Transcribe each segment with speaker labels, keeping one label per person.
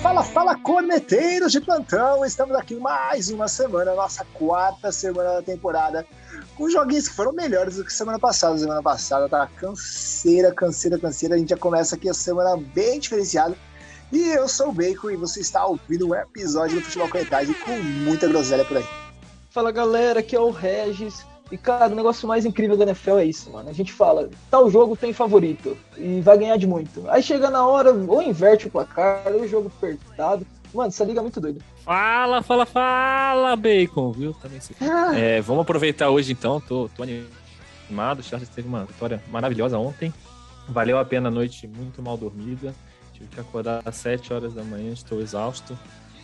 Speaker 1: Fala, fala, corneteiros de plantão! Estamos aqui mais uma semana, nossa quarta semana da temporada, com joguinhos que foram melhores do que semana passada. Semana passada tá canseira, canseira, canseira. A gente já começa aqui a semana bem diferenciada. E eu sou o Bacon e você está ouvindo um episódio do Futebol Corretagem com muita groselha por aí.
Speaker 2: Fala galera, aqui é o Regis. E, cara, o negócio mais incrível da NFL é isso, mano. A gente fala, tal jogo tem favorito e vai ganhar de muito. Aí chega na hora, ou inverte o placar, ou o jogo apertado. Mano, essa liga é muito doida.
Speaker 3: Fala, fala, fala, Bacon, viu? Também se... Ah. É, vamos aproveitar hoje então, tô, tô animado. O Charles teve uma vitória maravilhosa ontem. Valeu a pena a noite muito mal dormida. Tive que acordar às 7 horas da manhã, estou exausto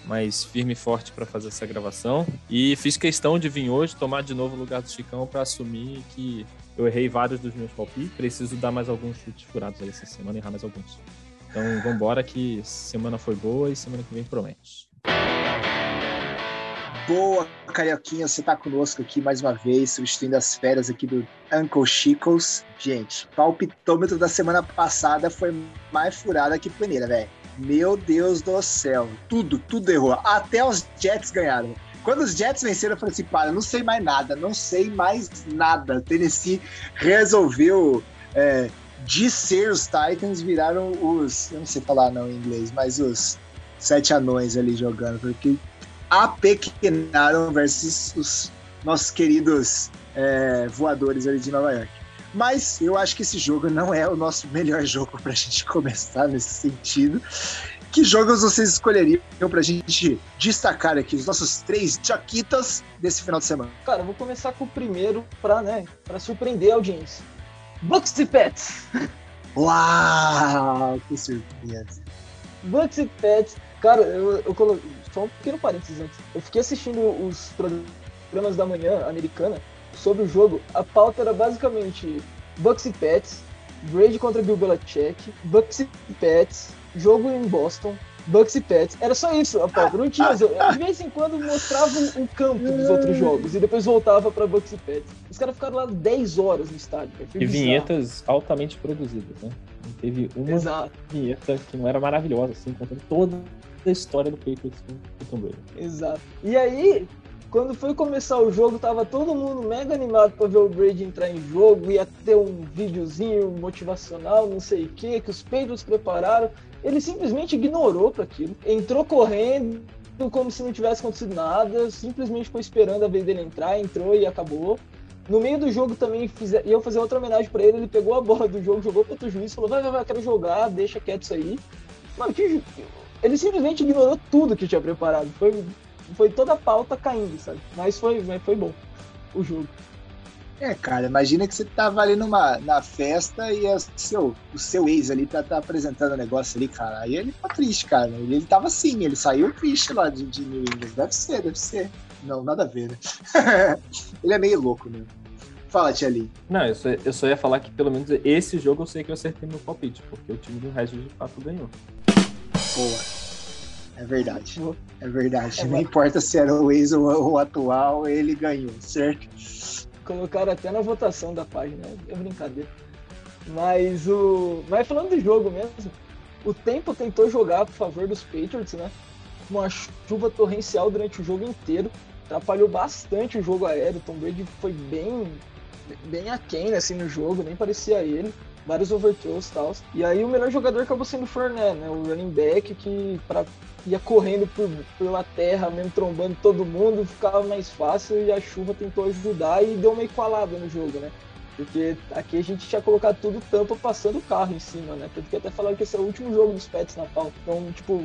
Speaker 3: mas firme e forte para fazer essa gravação. E fiz questão de vir hoje tomar de novo o lugar do Chicão para assumir que eu errei vários dos meus palpites. Preciso dar mais alguns chutes furados aí essa semana e errar mais alguns. Então vamos embora que semana foi boa e semana que vem promete.
Speaker 1: Boa, Carioquinha, você tá conosco aqui mais uma vez, substituindo as férias aqui do Uncle Chicos. Gente, palpitômetro da semana passada foi mais furada que peneira, velho. Meu Deus do céu. Tudo, tudo errou. Até os Jets ganharam. Quando os Jets venceram, eu falei assim, para, não sei mais nada, não sei mais nada. Tennessee resolveu é, ser os Titans, viraram os, eu não sei falar não em inglês, mas os sete anões ali jogando, porque apequenaram versus os nossos queridos é, voadores ali de Nova York. Mas eu acho que esse jogo não é o nosso melhor jogo para a gente começar nesse sentido. Que jogos vocês escolheriam para a gente destacar aqui os nossos três jaquitas desse final de semana?
Speaker 2: Cara, eu vou começar com o primeiro para né, pra surpreender a audiência. Bucks e Pets!
Speaker 1: Uau, que surpresa!
Speaker 2: Bucks e Pets, cara, eu, eu coloquei. Só um pequeno parênteses antes. Eu fiquei assistindo os programas da manhã americana sobre o jogo, a pauta era basicamente Bucks e Pets, Brady contra Bill Belichick, Bucks e Pets, jogo em Boston, Bucks e Pets. Era só isso a pauta. Não tinha. De vez em quando mostrava o campo dos outros jogos e depois voltava para Bucks e Pets. Os caras ficaram lá 10 horas no estádio.
Speaker 3: E bizarro. vinhetas altamente produzidas, né? Não teve uma Exato. vinheta que não era maravilhosa, assim, contando toda a história do Patriots com o Tom Brady.
Speaker 2: Exato. E aí, quando foi começar o jogo, tava todo mundo mega animado para ver o Brady entrar em jogo, ia ter um videozinho motivacional, não sei o que, que os Patriots prepararam. Ele simplesmente ignorou para aquilo, entrou correndo como se não tivesse acontecido nada, simplesmente ficou esperando a vez dele entrar, entrou e acabou. No meio do jogo também fiz, ia fazer outra homenagem para ele, ele pegou a bola do jogo, jogou para outro juiz, falou: vai, vai, vai, quero jogar, deixa quieto isso aí. Mano, que, ele simplesmente ignorou tudo que tinha preparado. Foi foi toda a pauta caindo, sabe? Mas foi, mas foi bom o jogo.
Speaker 1: É, cara, imagina que você tava ali numa na festa e a, seu, o seu ex ali tá, tá apresentando o um negócio ali, cara. Aí ele ficou triste, cara. Ele, ele tava assim, ele saiu triste lá de, de New England. Deve ser, deve ser. Não, nada a ver, né? ele é meio louco, né? Fala, Tia Lee.
Speaker 3: Não, eu só, eu só ia falar que pelo menos esse jogo eu sei que eu acertei meu palpite, porque o time do Regis de fato ganhou.
Speaker 1: Boa. É verdade. É verdade. É Não importa se era o ex ou o atual, ele ganhou, certo?
Speaker 2: Colocaram até na votação da página, é brincadeira. Mas o. Mas falando do jogo mesmo, o tempo tentou jogar a favor dos Patriots, né? Uma chuva torrencial durante o jogo inteiro. Atrapalhou bastante o jogo aéreo. Tom Brady foi bem, bem aquém assim, no jogo, nem parecia ele vários overthrows e tal. E aí o melhor jogador acabou sendo o Fournette, né? O running back que para ia correndo por, pela terra, mesmo trombando todo mundo, ficava mais fácil e a chuva tentou ajudar e deu uma equalada no jogo, né? Porque aqui a gente tinha colocado tudo tampa passando o carro em cima, né? Tanto que até falaram que esse é o último jogo dos Pets na pauta. Então, tipo,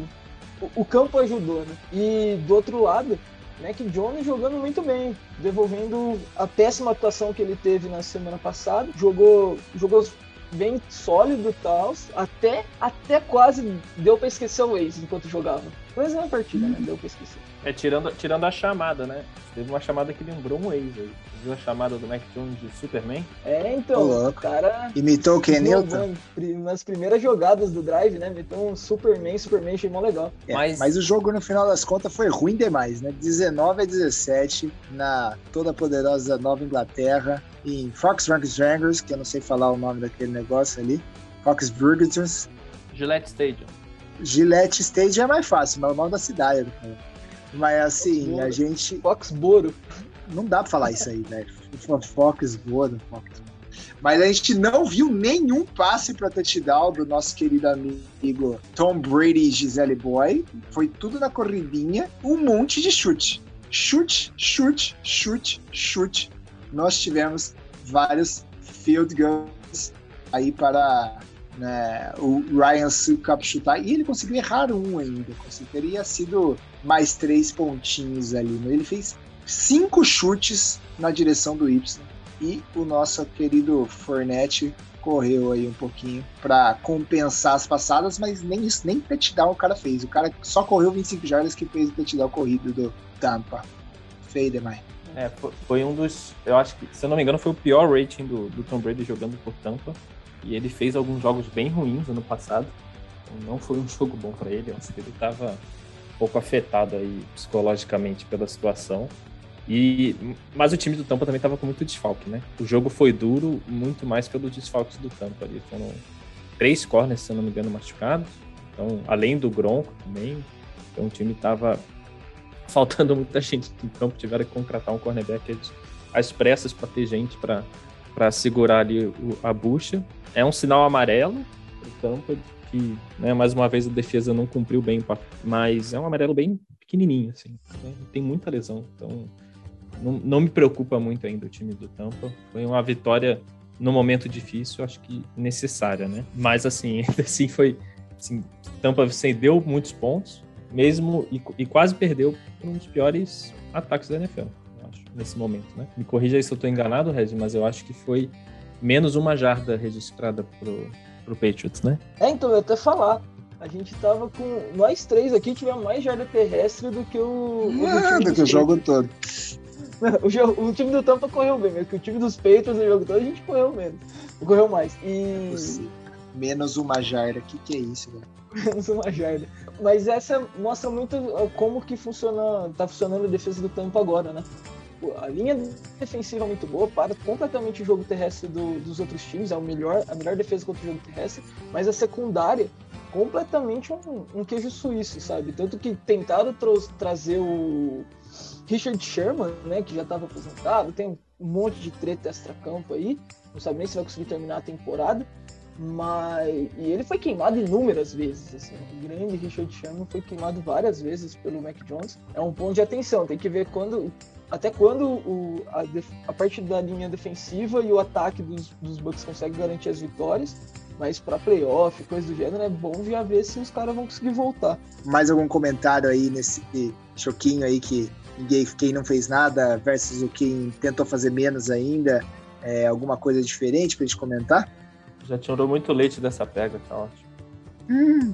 Speaker 2: o, o campo ajudou, né? E do outro lado, Mac Jones jogando muito bem, devolvendo a péssima atuação que ele teve na semana passada. Jogou, jogou bem sólido e tal, até, até quase deu pra esquecer o Waze enquanto jogava. Mas é uma partida, né? Deu pra esquecer.
Speaker 3: É, tirando, tirando a chamada, né? Teve uma chamada que lembrou um Waze aí. Viu a chamada do Mac Jones de Superman?
Speaker 2: É, então, o cara...
Speaker 1: Imitou o Ken Newton?
Speaker 2: Nas primeiras jogadas do Drive, né? Meteu um Superman, Superman, achei mó legal.
Speaker 1: É, mas... mas o jogo, no final das contas, foi ruim demais, né? 19 a 17 na toda poderosa Nova Inglaterra em Fox Rangers, que eu não sei falar o nome daquele negócio ali. Fox Burgers.
Speaker 3: Gillette Stadium.
Speaker 1: Gillette Stage é mais fácil, mas o nome da cidade. Cara. Mas assim, Foxboro. a gente.
Speaker 2: Foxboro.
Speaker 1: Não dá pra falar isso aí, velho. Foxboro, Foxboro. Mas a gente não viu nenhum passe para touchdown do nosso querido amigo Tom Brady e Gisele Boy. Foi tudo na corridinha, um monte de chute. Chute, chute, chute, chute. Nós tivemos vários field goals aí para né, o Ryan Sukup chutar. E ele conseguiu errar um ainda. Teria sido mais três pontinhos ali. Ele fez cinco chutes na direção do Y e o nosso querido Fornette correu aí um pouquinho para compensar as passadas, mas nem isso, nem touchdown o cara fez. O cara só correu 25 jardas que fez o touchdown corrido do Tampa. Feio demais.
Speaker 3: É, foi um dos. Eu acho que, se eu não me engano, foi o pior rating do, do Tom Brady jogando por Tampa. E ele fez alguns jogos bem ruins ano passado. Então não foi um jogo bom para ele. Acho que ele estava um pouco afetado aí psicologicamente pela situação. E, mas o time do Tampa também estava com muito desfalque, né? O jogo foi duro, muito mais pelos desfalques do Tampa ali. Foram três corners, se eu não me engano, machucados. Então, além do Gronco também. Então, o time estava faltando muita gente no campo. Tiveram que contratar um cornerback às pressas para ter gente para segurar ali a bucha. É um sinal amarelo o Tampa, que, né, mais uma vez, a defesa não cumpriu bem, mas é um amarelo bem pequenininho, assim. Né? Tem muita lesão, então não, não me preocupa muito ainda o time do Tampa. Foi uma vitória no momento difícil, acho que necessária, né? Mas assim, assim foi. Assim, Tampa cedeu muitos pontos, mesmo e, e quase perdeu um dos piores ataques da NFL, nesse momento, né? Me corrija aí se eu estou enganado, Regis, mas eu acho que foi menos uma jarda registrada pro, pro Patriots, né?
Speaker 2: É, então, eu até falar. A gente tava com. Nós três aqui tivemos mais jarda terrestre do que o.
Speaker 1: É, do que o jogo todo.
Speaker 2: O, o, time do Tampa correu bem, mas que o time dos Patriots no jogo todo a gente correu menos. Correu mais. E.
Speaker 1: Menos uma jarda, o que, que é isso, velho?
Speaker 2: Menos uma jarda. Mas essa mostra muito como que funciona, tá funcionando a defesa do Tampa agora, né? A linha defensiva é muito boa, para completamente o jogo terrestre do, dos outros times, é o melhor, a melhor defesa contra o jogo terrestre, mas a secundária completamente um, um queijo suíço, sabe? Tanto que tentaram trazer o Richard Sherman, né, que já estava aposentado, tem um monte de treta extra-campo aí, não sabe nem se vai conseguir terminar a temporada, mas e ele foi queimado inúmeras vezes, assim, o grande Richard Sherman foi queimado várias vezes pelo Mac Jones. É um ponto de atenção, tem que ver quando até quando o, a, a parte da linha defensiva e o ataque dos, dos Bucks consegue garantir as vitórias, mas para playoff, coisa do gênero, é bom já ver se os caras vão conseguir voltar.
Speaker 1: Mais algum comentário aí nesse choquinho aí que ninguém, quem não fez nada versus o quem tentou fazer menos ainda? É, alguma coisa diferente pra gente comentar?
Speaker 3: Já tirou muito leite dessa pega, tá ótimo.
Speaker 1: Hum,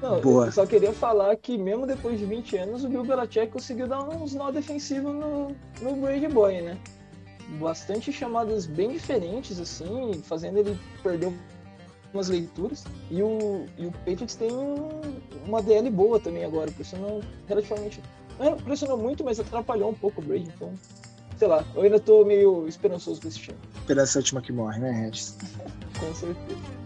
Speaker 2: não, Boa. eu só queria falar que mesmo depois de 20 anos, o Bill Belichick conseguiu dar uns nó defensivos no, no Brady Boy, né? Bastante chamadas bem diferentes, assim, fazendo ele perder umas leituras. E o, e o Patriots tem um, uma DL boa também agora, pressionou relativamente. Não pressionou muito, mas atrapalhou um pouco o Brady, então. Sei lá, eu ainda tô meio esperançoso com esse time.
Speaker 1: Esperança é a última que morre, né, Regis?
Speaker 2: com certeza.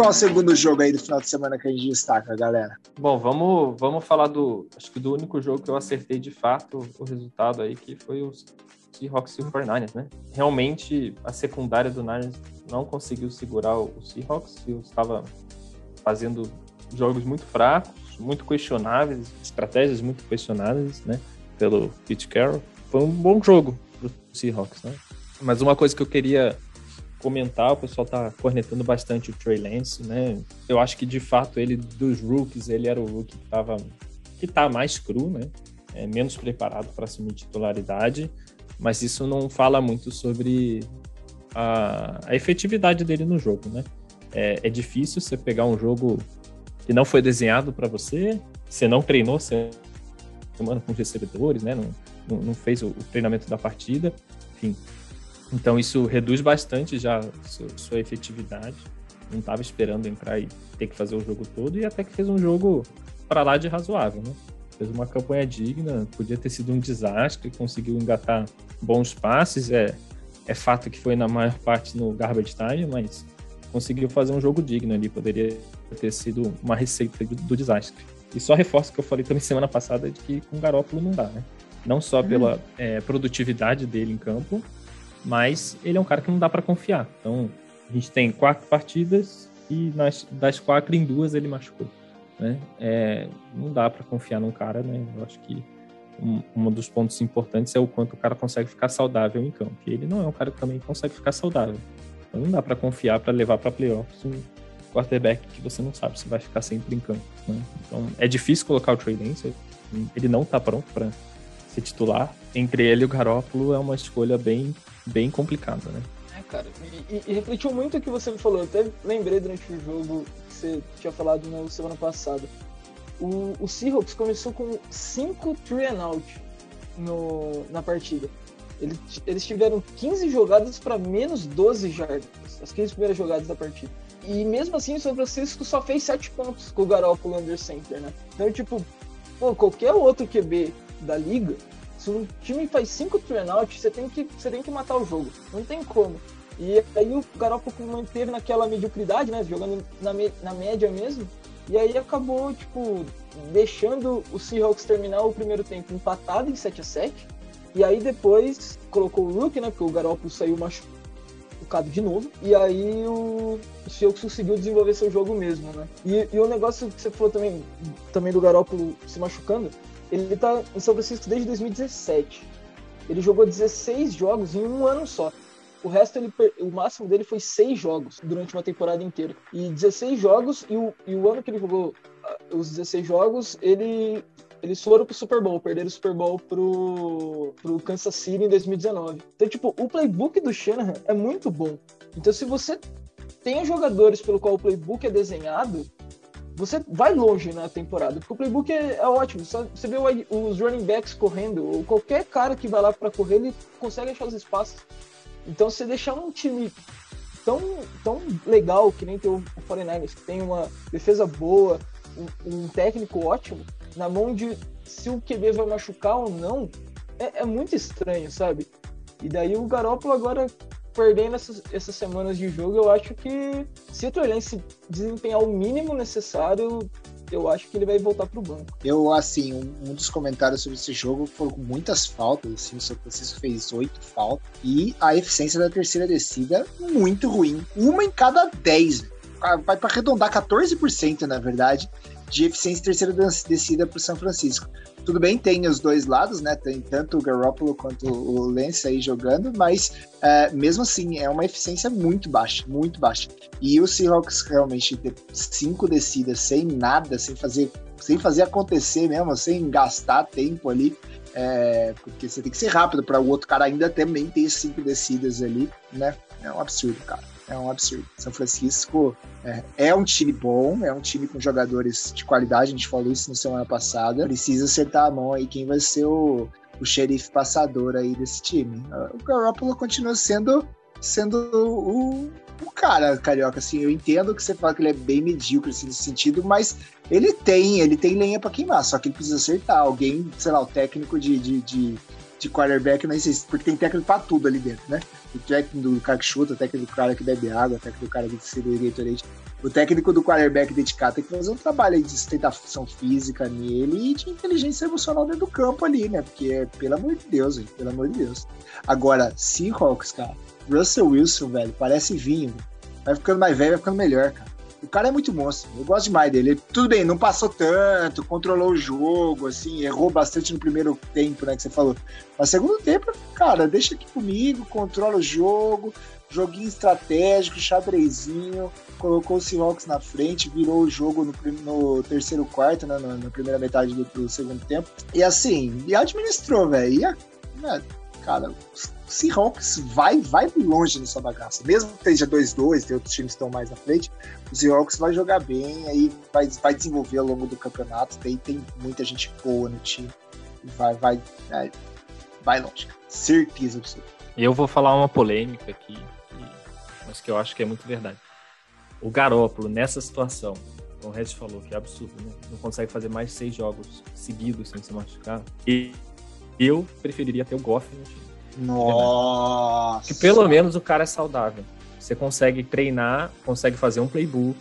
Speaker 1: Qual é o segundo jogo aí do final de semana que a gente destaca, galera?
Speaker 3: Bom, vamos, vamos falar do. Acho que do único jogo que eu acertei de fato o resultado aí, que foi o Seahawks e o 49ers, né? Realmente a secundária do Niners não conseguiu segurar o Seahawks, e estava fazendo jogos muito fracos, muito questionáveis, estratégias muito questionáveis, né? Pelo Pete Carroll. Foi um bom jogo pro Seahawks, né? Mas uma coisa que eu queria comentar, o pessoal tá cornetando bastante o Trey Lance, né? Eu acho que de fato ele dos rookies, ele era o rookie que tava que tá mais cru, né? É, menos preparado para assumir titularidade, mas isso não fala muito sobre a, a efetividade dele no jogo, né? É, é, difícil você pegar um jogo que não foi desenhado para você, você não treinou semana com os recebedores, né? Não, não, não fez o, o treinamento da partida, enfim, então isso reduz bastante já sua efetividade. Não estava esperando entrar e ter que fazer o jogo todo e até que fez um jogo para lá de razoável, né? fez uma campanha digna, podia ter sido um desastre, conseguiu engatar bons passes, é, é fato que foi na maior parte no garbage time, mas conseguiu fazer um jogo digno ali, poderia ter sido uma receita do, do desastre. E só reforço o que eu falei também semana passada de que com o Garópolo não dá, né? Não só pela uhum. é, produtividade dele em campo, mas ele é um cara que não dá para confiar. Então, a gente tem quatro partidas e nas, das quatro em duas ele machucou. Né? É, não dá para confiar num cara, né? Eu acho que um, um, dos pontos importantes é o quanto o cara consegue ficar saudável em campo. E ele não é um cara que também consegue ficar saudável. Então não dá para confiar para levar para playoffs um quarterback que você não sabe se vai ficar sempre em campo. Né? Então é difícil colocar o Trey Lance. Ele não está pronto para ser titular. Entre ele e o Garoppolo é uma escolha bem, bem complicada, né?
Speaker 2: É, cara. E, e, refletiu muito o que você me falou. Eu até lembrei durante o jogo que você tinha falado na semana passada. O, o Seahawks começou com 5 three and out no, na partida. Eles, eles tiveram 15 jogadas para menos 12 jardas, as 15 primeiras jogadas da partida. E mesmo assim, o São Francisco só fez 7 pontos com o Garoppolo under center, né? Então, tipo, pô, qualquer outro QB da liga, se um time faz 5 turnout, você tem que você tem que matar o jogo. Não tem como. E aí o Garoppolo manteve naquela mediocridade, né? Jogando na, na média mesmo. E aí acabou, tipo, deixando o Seahawks terminar o primeiro tempo empatado em 7 a 7 E aí depois colocou o Rook, né? Porque o Garoppolo saiu machucado de novo. E aí o, o Seahawks conseguiu desenvolver seu jogo mesmo, né? E, e o negócio que você falou também, também do Garoppolo se machucando, ele tá em São Francisco desde 2017. Ele jogou 16 jogos em um ano só. O resto, ele, o máximo dele foi 6 jogos durante uma temporada inteira. E 16 jogos, e o, e o ano que ele jogou ah, os 16 jogos, ele, eles foram pro Super Bowl, perderam o Super Bowl pro, pro Kansas City em 2019. Então, tipo, o playbook do Shanahan é muito bom. Então, se você tem jogadores pelo qual o playbook é desenhado, você vai longe na temporada, porque o playbook é, é ótimo. Você vê os running backs correndo, ou qualquer cara que vai lá para correr, ele consegue achar os espaços. Então, você deixar um time tão, tão legal que nem tem o 49ers, que tem uma defesa boa, um, um técnico ótimo, na mão de se o QB vai machucar ou não, é, é muito estranho, sabe? E daí o Garoppolo agora perdendo essas, essas semanas de jogo, eu acho que se o Trey se desempenhar o mínimo necessário, eu acho que ele vai voltar para o banco.
Speaker 1: Eu, assim, um, um, dos comentários sobre esse jogo foram com muitas faltas, assim, o São Francisco fez oito faltas, e a eficiência da terceira descida muito ruim. Uma em cada dez, vai para arredondar 14%, na verdade, de eficiência terceira descida para o São Francisco. Tudo bem, tem os dois lados, né? Tem tanto o Garoppolo quanto o Lance aí jogando, mas é, mesmo assim é uma eficiência muito baixa, muito baixa. E o Seahawks realmente ter cinco descidas sem nada, sem fazer, sem fazer acontecer mesmo, sem gastar tempo ali, é, porque você tem que ser rápido para o outro cara ainda também ter cinco descidas ali, né? É um absurdo, cara é um absurdo. São Francisco é, é, um time bom, é um time com jogadores de qualidade, a gente falou isso na semana passada. Precisa acertar a mão aí quem vai ser o, o xerife passador aí desse time. O Garoppolo continua sendo, sendo o, o cara, carioca. Assim, eu entendo que você fala que ele é bem medíocre assim, nesse sentido, mas ele tem, ele tem lenha para queimar, só que ele precisa acertar. Alguém, sei lá, o técnico de, de, de de quarterback, sei porque tem técnico pra tudo ali dentro, né? O técnico do cara que chuta, o técnico do cara que bebe água, o técnico do cara que distribui Gatorade. O técnico do quarterback dedicado tem que fazer um trabalho de sustentação física nele e de inteligência emocional dentro do campo ali, né? Porque, pelo amor de Deus, pelo amor de Deus. Agora, Seahawks, cara, Russell Wilson, velho, parece vinho. Vai ficando mais velho, vai ficando melhor, cara. O cara é muito monstro. Eu gosto demais dele. Tudo bem, não passou tanto, controlou o jogo, assim, errou bastante no primeiro tempo, né, que você falou. Mas segundo tempo, cara, deixa aqui comigo, controla o jogo, joguinho estratégico, xadrezinho, colocou o Seahawks na frente, virou o jogo no, no terceiro quarto, né, na, na primeira metade do, do, segundo tempo. E assim, e administrou, velho. E, né, cara, Seahawks vai, vai longe nessa bagaça. Mesmo que esteja 2-2, tem outros times que estão mais na frente, o Seahawks vai jogar bem, aí vai, vai desenvolver ao longo do campeonato. Tem, tem muita gente boa no time. Vai, vai, vai, vai longe. Certeza absoluta.
Speaker 3: Eu vou falar uma polêmica aqui, mas que eu acho que é muito verdade. O Garópolo, nessa situação, o Regis falou, que é absurdo, né? Não consegue fazer mais seis jogos seguidos sem se machucar. E eu preferiria ter o Goff no time.
Speaker 1: Nossa!
Speaker 3: Que pelo menos o cara é saudável. Você consegue treinar, consegue fazer um playbook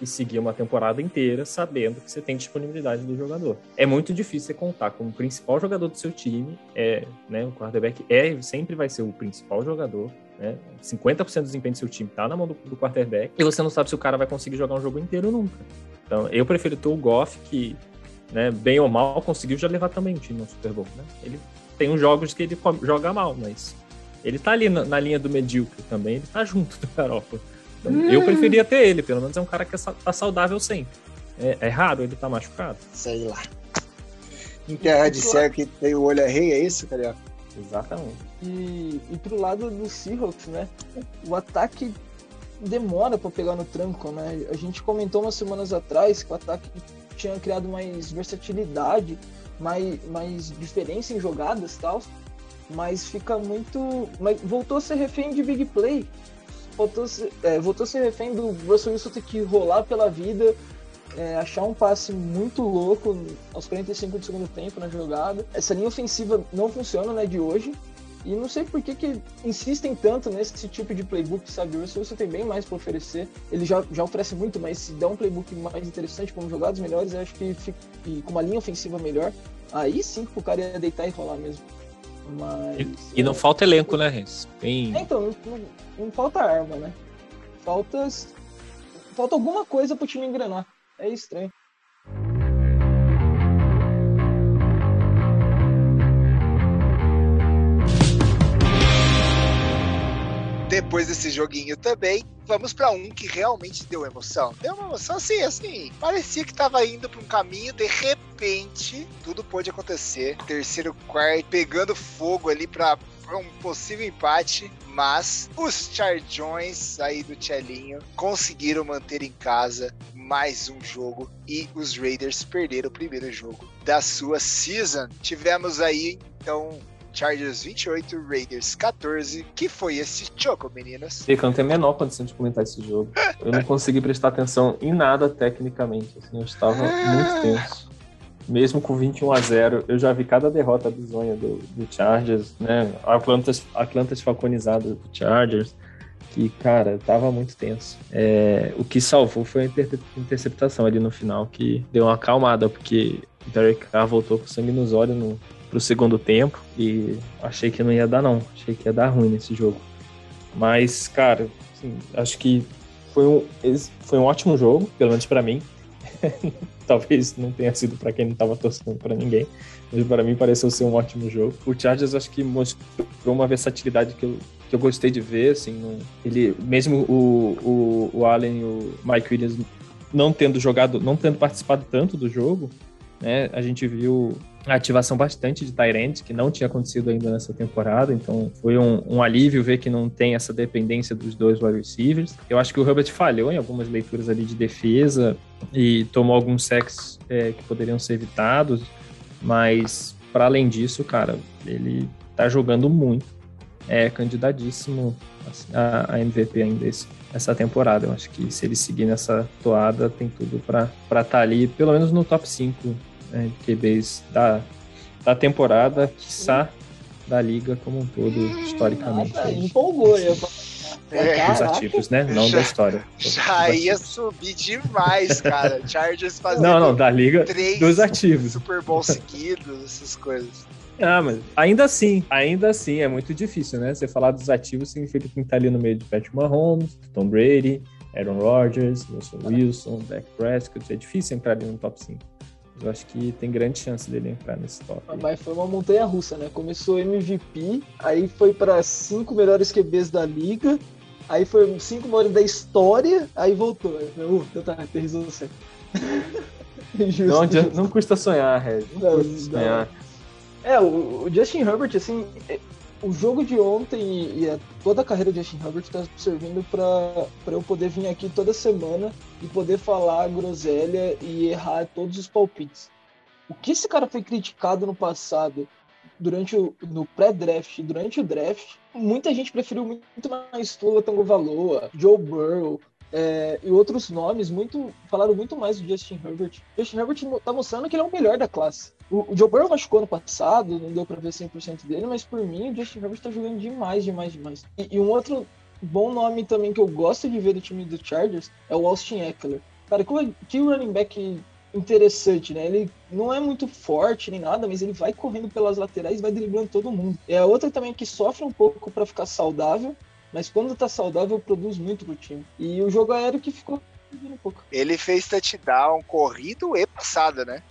Speaker 3: e seguir uma temporada inteira sabendo que você tem disponibilidade do jogador. É muito difícil você contar como o principal jogador do seu time, é, né, o quarterback é sempre vai ser o principal jogador, né? 50% do desempenho do seu time tá na mão do, do quarterback e você não sabe se o cara vai conseguir jogar um jogo inteiro nunca. Então, eu prefiro ter o Goff que, né, bem ou mal conseguiu já levar também o time no Super Bowl, né? Ele tem uns jogos que ele joga mal, mas ele tá ali na, na linha do medíocre também, ele tá junto do Garoppolo. Hum. Eu preferia ter ele, pelo menos é um cara que tá saudável sempre. É, é raro ele tá machucado?
Speaker 1: Sei lá. Em terra de céu que tem o olho é rei, é isso, Carioca?
Speaker 3: Exatamente.
Speaker 2: E, e pro lado do Seahawks, né? O ataque demora para pegar no tranco, né? A gente comentou umas semanas atrás que o ataque tinha criado mais versatilidade, mais, mais diferença em jogadas e tal, mas fica muito. Mas voltou a ser refém de big play voltou, é, voltou a ser refém do Russell Wilson ter que rolar pela vida, é, achar um passe muito louco aos 45 do segundo tempo na jogada. Essa linha ofensiva não funciona, né, de hoje. E não sei por que, que insistem tanto nesse tipo de playbook, sabe? O Russell tem bem mais para oferecer. Ele já, já oferece muito, mas se der um playbook mais interessante, com jogadas melhores, eu acho que fica, e com uma linha ofensiva melhor, aí sim que o cara ia deitar e rolar mesmo. Mas.
Speaker 3: E, e não é, falta elenco, né, Renz?
Speaker 2: Tem... É, então, não, não, não, falta arma, né? Falta. Falta alguma coisa pro time engrenar. É estranho.
Speaker 1: Depois desse joguinho também, vamos para um que realmente deu emoção. Deu uma emoção assim, assim. Parecia que tava indo para um caminho, de repente, tudo pôde acontecer. Terceiro quarto, pegando fogo ali para um possível empate, mas os Chargões aí do Tchelinho conseguiram manter em casa mais um jogo e os Raiders perderam o primeiro jogo da sua season. Tivemos aí então Chargers 28, Raiders 14. Que foi esse choco, meninas?
Speaker 3: Eu não tenho a menor condição de comentar esse jogo. Eu não consegui prestar atenção em nada tecnicamente. Assim, eu estava muito tenso. Mesmo com 21 a 0, eu já vi cada derrota bizonha do, do Chargers, né? Atlantas, Atlantas falconizadas do Chargers que, cara, tava muito tenso. É, o que salvou foi a inter interceptação ali no final, que deu uma acalmada, porque Derek Carr voltou com sangue nos olhos no, pro segundo tempo e achei que não ia dar não, achei que ia dar ruim nesse jogo. Mas, cara, assim, acho que foi um, foi um ótimo jogo, pelo menos para mim. Talvez não tenha sido para quem não tava torcendo para ninguém, mas para mim pareceu ser um ótimo jogo. O Chargers acho que mostrou uma versatilidade que eu, que eu gostei de ver, assim, ele mesmo o, o, o Allen e o Mike Williams não tendo jogado, não tendo participado tanto do jogo, né? A gente viu a ativação bastante de Tyrant, que não tinha acontecido ainda nessa temporada, então foi um, um, alívio ver que não tem essa dependência dos dois wide receivers. Eu acho que o Herbert falhou em algumas leituras ali de defesa e tomou alguns sacks é, que poderiam ser evitados, mas para além disso, cara, ele tá jogando muito, é candidatíssimo assim, a, a MVP ainda esse, essa temporada. Eu acho que se ele seguir nessa toada, tem tudo para estar tá ali, pelo menos no top 5 né, QBs da, da temporada, quiçá da liga como um todo, historicamente.
Speaker 2: Ah, empolgou, eu...
Speaker 3: É, Os ativos, né? Não já, da história.
Speaker 1: Já ia subir demais, cara. Chargers fazendo.
Speaker 3: Não, não, da liga três dos ativos.
Speaker 1: Super Bowl seguidos, essas coisas.
Speaker 3: Ah, mas ainda assim, ainda assim, é muito difícil, né? Você falar dos ativos significa que tá ali no meio de Patrick Mahomes, Tom Brady, Aaron Rodgers, Wilson Wilson, Dak Prescott. É difícil entrar ali no top 5. Eu acho que tem grande chance dele entrar nesse top.
Speaker 2: Mas foi uma montanha russa, né? Começou MVP, aí foi para cinco melhores QBs da liga, aí foi cinco melhores da história, aí voltou. Uh, então tá, aterrizou certo.
Speaker 3: não, não custa sonhar, Red. Não, não custa sonhar.
Speaker 2: É, o, o Justin Herbert, assim, o jogo de ontem e, toda a carreira de Justin Herbert está servindo para eu poder vir aqui toda semana e poder falar groselha e errar todos os palpites. O que esse cara foi criticado no passado, durante o no pré-draft, durante o draft, muita gente preferiu muito mais Tua Tango Valoa, Joe Burrow, É, e outros nomes muito falaram muito mais do Justin Herbert. Justin Herbert tá mostrando que ele é o melhor da classe. O, o Joe Burrow machucou no passado, não deu pra ver 100% dele, mas por mim o Justin Herbert tá jogando demais, demais, demais. E, e, um outro bom nome também que eu gosto de ver do time do Chargers é o Austin Eckler. Cara, que running back interessante, né? Ele não é muito forte nem nada, mas ele vai correndo pelas laterais vai driblando todo mundo. É outra também que sofre um pouco para ficar saudável, mas quando tá saudável produz muito pro time. E o jogo aéreo que ficou um pouco.
Speaker 1: Ele fez touchdown corrido e passado, né?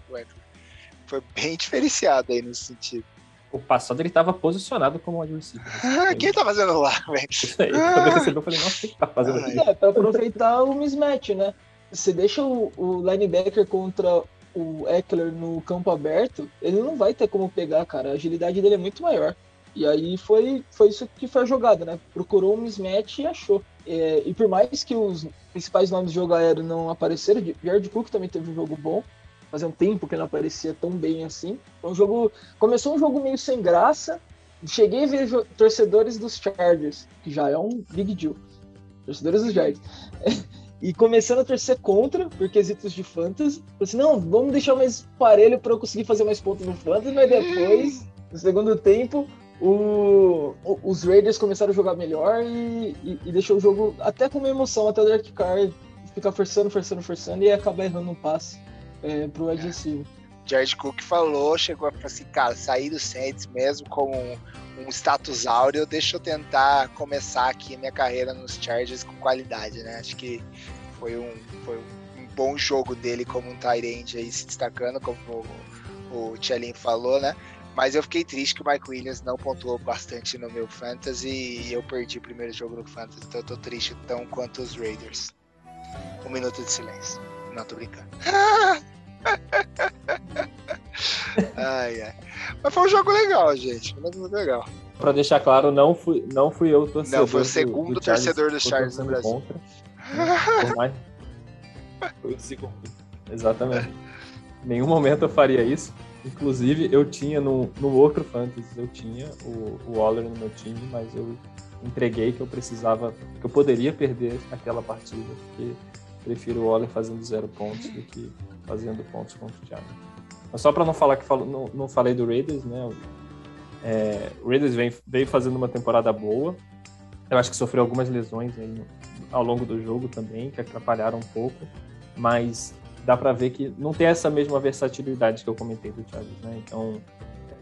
Speaker 1: Foi bem diferenciado aí nesse sentido.
Speaker 3: O passado ele tava posicionado como adversário.
Speaker 1: Ah, quem tá fazendo lá, velho?
Speaker 3: Isso aí. Recebeu, eu falei, nossa, o que tá fazendo aqui?
Speaker 2: É, pra aproveitar o mismatch, né? Você deixa o, o linebacker contra o Eckler no campo aberto, ele não vai ter como pegar, cara. A agilidade dele é muito maior. E aí foi, foi isso que foi a jogada, né? Procurou um mismatch e achou. É, e por mais que os principais nomes do jogo aéreo não apareceram, Jared Cook também teve um jogo bom. Fazia um tempo que não aparecia tão bem assim. Foi um jogo. Começou um jogo meio sem graça. Cheguei a ver torcedores dos Chargers, que já é um big deal. Torcedores dos Chargers. e começando a torcer contra por quesitos de fantasy. Falei assim, não, vamos deixar mais parelho para eu conseguir fazer mais pontos no fantasy, mas depois, no segundo tempo, o, os Raiders começaram a jogar melhor e, e, e, deixou o jogo até com uma emoção, até o Derek Carr ficar forçando, forçando, forçando e acabar errando um passe é, pro adversário.
Speaker 1: George Cook falou, chegou a falar assim, cara, sair do Saints mesmo com um, um status áureo, deixa eu tentar começar aqui minha carreira nos Chargers com qualidade, né? Acho que foi um, foi um bom jogo dele como um tight aí se destacando, como o, o Tchelin falou, né? Mas eu fiquei triste que o Mike Williams não pontuou bastante no meu Fantasy e eu perdi o primeiro jogo no Fantasy, então eu tô triste tão quanto os Raiders. Um minuto de silêncio. Não, tô brincando. ai, ai. Mas foi um jogo legal, gente. Foi um jogo legal.
Speaker 3: Pra deixar claro, não fui, não fui eu o torcedor.
Speaker 1: Não, foi o segundo do, do torcedor do Charles no Brasil. Contra.
Speaker 3: mais... Foi o segundo. Exatamente. Em nenhum momento eu faria isso. Inclusive, eu tinha no, no outro Fantasy, eu tinha o, o Waller no meu time, mas eu entreguei que eu precisava, que eu poderia perder aquela partida, porque prefiro o Waller fazendo zero pontos do que fazendo pontos contra o Thiago. Mas só para não falar que falo, não, não falei do Raiders, né? É, o Raiders vem, veio fazendo uma temporada boa. Eu acho que sofreu algumas lesões aí ao longo do jogo também, que atrapalharam um pouco, mas dá para ver que não tem essa mesma versatilidade que eu comentei do Chargers, né? Então,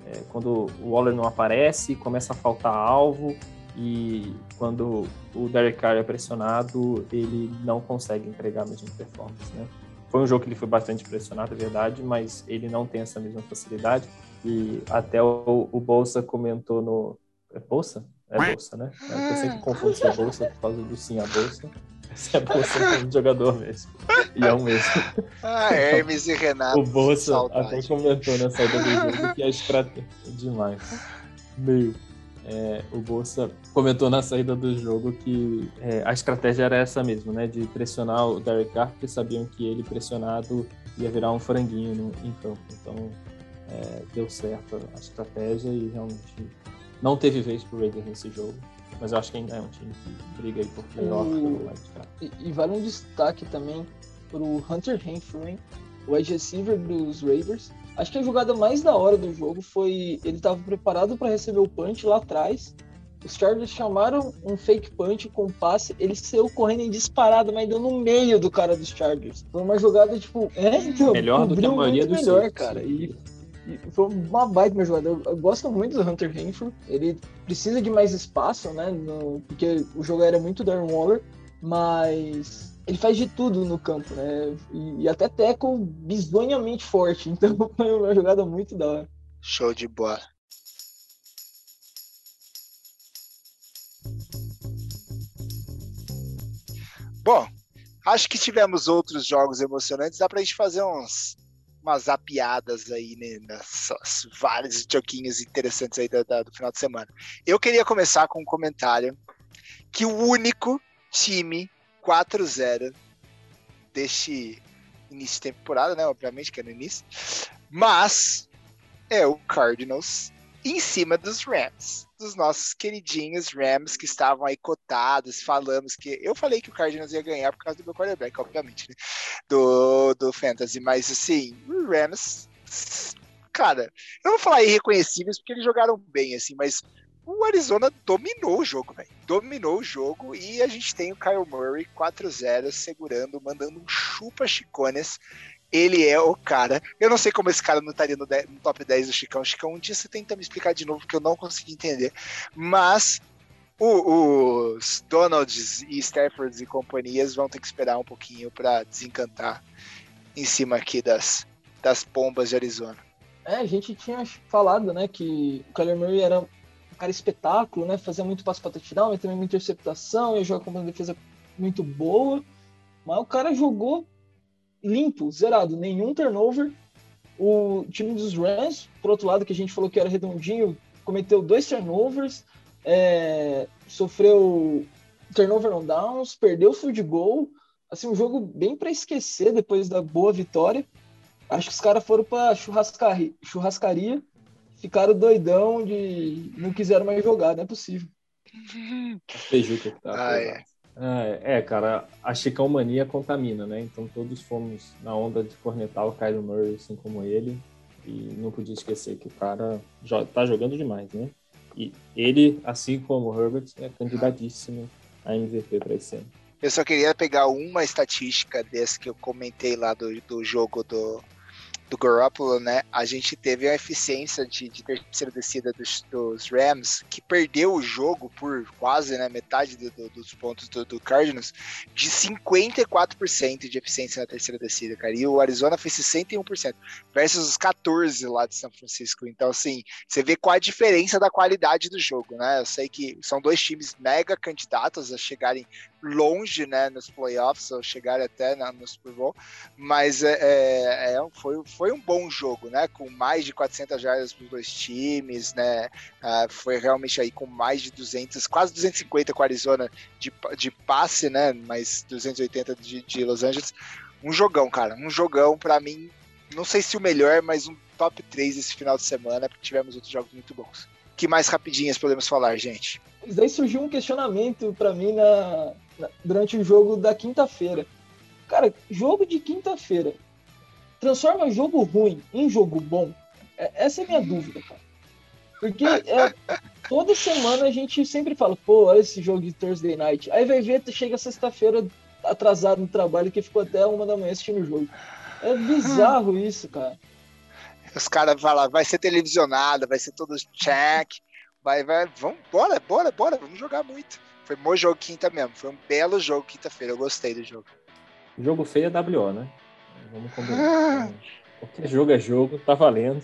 Speaker 3: é, quando o Waller não aparece, começa a faltar alvo e quando o Derek Carr é pressionado, ele não consegue entregar a mesma performance, né? Foi um jogo que ele foi bastante pressionado, é verdade, mas ele não tem essa mesma facilidade. E até o, o Bolsa comentou no. É Bolsa? É Bolsa, né? Eu sempre confundo se é Bolsa por causa do sim a Bolsa. Se é Bolsa é um jogador mesmo. E é um mesmo.
Speaker 1: Ah, Hermes e Renato.
Speaker 3: O Bolsa até comentou na saída do jogo que é estratégia demais. Meio. É, o Bolsa comentou na saída do jogo que é, a estratégia era essa mesmo, né? De pressionar o Derek Carr, porque sabiam que ele pressionado ia virar um franguinho no, em campo. Então, é, deu certo a estratégia e realmente não teve vez pro Raiders nesse jogo. Mas eu acho que ainda é um time que briga aí por playoff. O...
Speaker 2: E, e vale um destaque também pro Hunter Henry, o wide receiver dos Raiders. Acho que a jogada mais da hora do jogo foi ele estava preparado para receber o punch lá atrás. Os Chargers chamaram um fake punch com passe, ele saiu correndo em disparada, mas deu no meio do cara dos Chargers. Foi uma jogada tipo, é, então,
Speaker 3: melhor do que a maioria dos
Speaker 2: melhor, cara. E, foi uma baita minha jogada. Eu, gosto muito do Hunter Henry. Ele precisa de mais espaço, né? No, porque o jogo era muito Darren Waller, mas ele faz de tudo no campo, né? E, e até teco bizonhamente forte. Então foi uma jogada muito da hora.
Speaker 1: Show de bola. Bom, acho que tivemos outros jogos emocionantes. Dá pra gente fazer uns, umas zapiadas aí, né? Nessas vários joguinhos interessantes aí do final de semana. Eu queria começar com um comentário que o único time 4-0 deste início de temporada, né? Obviamente que é no início. Mas é o Cardinals em cima dos Rams, dos nossos queridinhos Rams que estavam aí cotados, falamos que eu falei que o Cardinals ia ganhar por causa do meu quarterback, obviamente, né? do, do Fantasy, mas assim, o Rams, cara, eu vou falar irreconhecíveis porque eles jogaram bem, assim, mas o Arizona dominou o jogo, velho. Dominou o jogo e a gente tem o Kyle Murray 4-0 segurando, mandando um chupa chicones ele é o cara. Eu não sei como esse cara não estaria no, no, top 10 do Chicão. Chicão, um dia você tenta me explicar de novo, porque eu não consegui entender. Mas o, os Donalds e Staffords e companhias vão ter que esperar um pouquinho para desencantar em cima aqui das, das bombas de Arizona.
Speaker 2: É, a gente tinha falado, né, que o Kyler Murray era um cara espetáculo, né, fazia muito passo para touchdown, mas também uma interceptação, ia jogar com uma defesa muito boa, mas o cara jogou limpo, zerado, nenhum turnover. O time dos Rams, por outro lado, que a gente falou que era redondinho, cometeu dois turnovers, é, sofreu turnover on downs, perdeu o field goal. Assim, um jogo bem para esquecer depois da boa vitória. Acho que os caras foram para churrascaria, churrascaria, ficaram doidão de não quiseram mais jogar, não é possível.
Speaker 3: Feijuca que tá. Ah, é. É, é, cara, a Chicão Mania contamina, né? Então todos fomos na onda de cornetar o Kylo Murray, assim como ele. E não podia esquecer que o cara tá jogando demais, né? E ele, assim como o Herbert, é candidatíssimo a MVP para esse ano.
Speaker 1: Eu só queria pegar uma estatística desse que eu comentei lá do, do jogo do, do Garoppolo, né, a gente teve a eficiência de, de terceira descida dos, dos, Rams, que perdeu o jogo por quase né, metade do, do, dos pontos do, do, Cardinals, de 54% de eficiência na terceira descida, cara. E o Arizona fez 61%, versus os 14 lá de São Francisco. Então, assim, você vê qual a diferença da qualidade do jogo, né? Eu sei que são dois times mega candidatos a chegarem longe, né, nos playoffs, ou chegar até na, no Super Bowl, mas é, é, é foi, foi um bom jogo, né, com mais de 400 jardas para os dois times, né, uh, foi realmente aí com mais de 200, quase 250 com a Arizona de, de passe, né, mais 280 de, de Los Angeles, um jogão, cara, um jogão para mim, não sei se o melhor, mas um top 3 esse final de semana, porque tivemos outros jogos muito bons. Que mais rapidinhas podemos falar, gente?
Speaker 2: Mas daí surgiu um questionamento para mim na, durante o jogo da quinta-feira. Cara, jogo de quinta-feira. Transforma jogo ruim em jogo bom? É, essa é a minha dúvida, cara. Porque é, toda semana a gente sempre fala, pô, olha esse jogo de Thursday Night. Aí vai ver, chega sexta-feira atrasado no trabalho que ficou até uma da manhã assistindo o jogo. É bizarro isso, cara.
Speaker 1: Os caras falam, vai ser televisionado, vai ser todo check. Vai, vai, vamos, bora, bora, bora, vamos jogar muito. Foi um bom jogo quinta mesmo. Foi um belo jogo quinta-feira. Eu gostei do jogo.
Speaker 3: Jogo feio é WO, né? Vamos combinar. Ah. Qualquer jogo é jogo, tá valendo.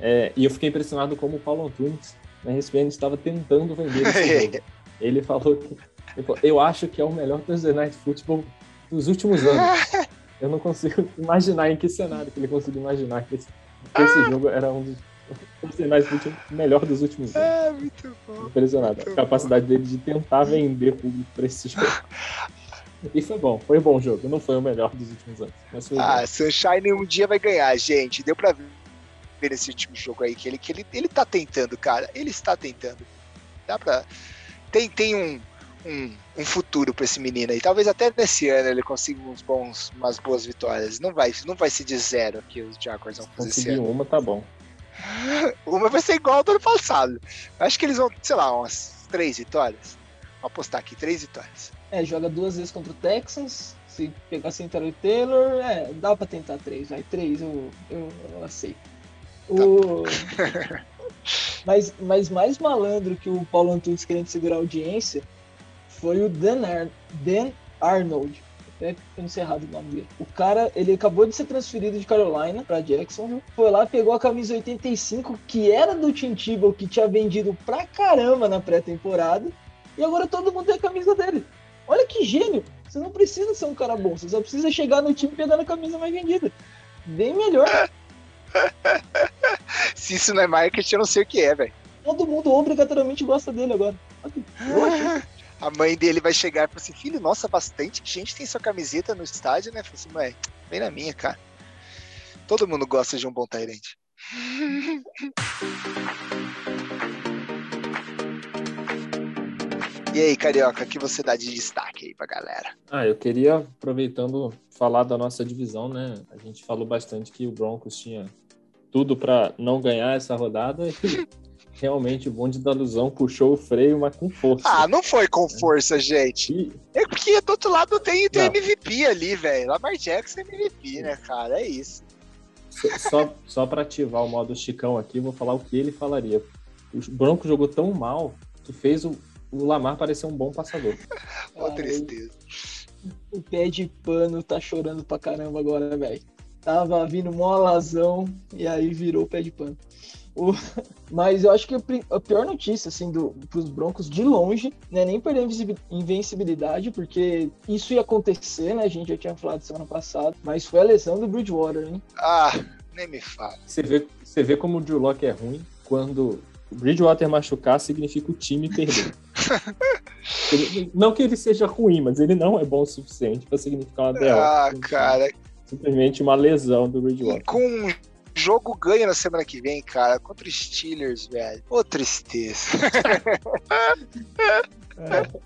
Speaker 3: É, e eu fiquei impressionado como o Paulo Antunes na ESPN estava tentando vender esse jogo. Ele falou que eu acho que é o melhor Thursday Night Football dos últimos anos. Eu não consigo imaginar em que cenário que ele conseguiu imaginar que esse, que esse jogo era um dos Personagem melhor dos últimos anos. É, muito bom. Impressionado. Muito a capacidade bom. dele de tentar vender público pra esse jogo. E foi bom, foi um bom jogo. Não foi o melhor dos últimos anos. Mas
Speaker 1: ah, bom. Sunshine um dia vai ganhar, gente. Deu pra ver nesse último jogo aí que ele, que ele, ele tá tentando, cara. Ele está tentando. Dá pra. Tem, tem um, um, um futuro para esse menino aí. Talvez até nesse ano ele consiga uns bons, umas boas vitórias. Não vai, não vai ser de zero que os Jaguars vão fazer
Speaker 3: esse ano. uma, tá bom.
Speaker 1: Uma vai ser igual ao do ano passado. Acho que eles vão, sei lá, umas três vitórias. Vou apostar aqui, três vitórias.
Speaker 2: É, joga duas vezes contra o Texans. Se pegar sem o Taylor, é, dá pra tentar três. Vai, três eu, eu, eu aceito. Tá o... mas, mas mais malandro que o Paulo Antunes querendo segurar a audiência foi o Dan, Ar Dan Arnold até pronunciei errado o nome dele. O cara, ele acabou de ser transferido de Carolina para Jacksonville, foi lá, pegou a camisa 85, que era do Tim Tebow, que tinha vendido pra caramba na pré-temporada, e agora todo mundo tem a camisa dele. Olha que gênio! Você não precisa ser um cara bom, você só precisa chegar no time pegando a camisa mais vendida. Bem melhor.
Speaker 1: Se isso não é marketing, eu não sei o que é, velho.
Speaker 2: Todo mundo obrigatoriamente gosta dele agora.
Speaker 1: A mãe dele vai chegar e falar assim: filho, nossa, bastante gente tem sua camiseta no estádio, né? Falei assim, mãe, vem na minha, cara. Todo mundo gosta de um bom Tyrant. E aí, Carioca, o que você dá de destaque aí pra galera?
Speaker 3: Ah, eu queria, aproveitando, falar da nossa divisão, né? A gente falou bastante que o Broncos tinha tudo para não ganhar essa rodada e realmente o bonde da ilusão puxou o freio, mas com força.
Speaker 1: Ah, não foi com força, gente. E... É porque do outro lado tem, tem MVP ali, velho. Lamar Jackson é MVP, né, cara? É isso.
Speaker 3: Só, só para ativar o modo Chicão aqui, vou falar o que ele falaria. O Bronco jogou tão mal que fez o, o Lamar parecer um bom passador.
Speaker 1: Ó, tristeza.
Speaker 2: O pé de pano tá chorando pra caramba agora, velho. Tava vindo mó lazão e aí virou pé de pano. O... Mas eu acho que a pior notícia, assim, do, pros Broncos de longe, né, nem perder a invencibilidade, porque isso ia acontecer, né? A gente já tinha falado semana passada, mas foi a lesão do Bridgewater, hein?
Speaker 1: Ah, nem me fala.
Speaker 3: Você vê, você vê como o Drew Locke é ruim quando Bridgewater machucar significa o time perder. ele, não que ele seja ruim, mas ele não é bom o suficiente para significar uma derrota.
Speaker 1: Ah, cara.
Speaker 3: Simplesmente uma lesão do Bridgewater.
Speaker 1: Com jogo ganha na semana que vem, cara, contra os Steelers, velho. Ô, tristeza.
Speaker 2: é.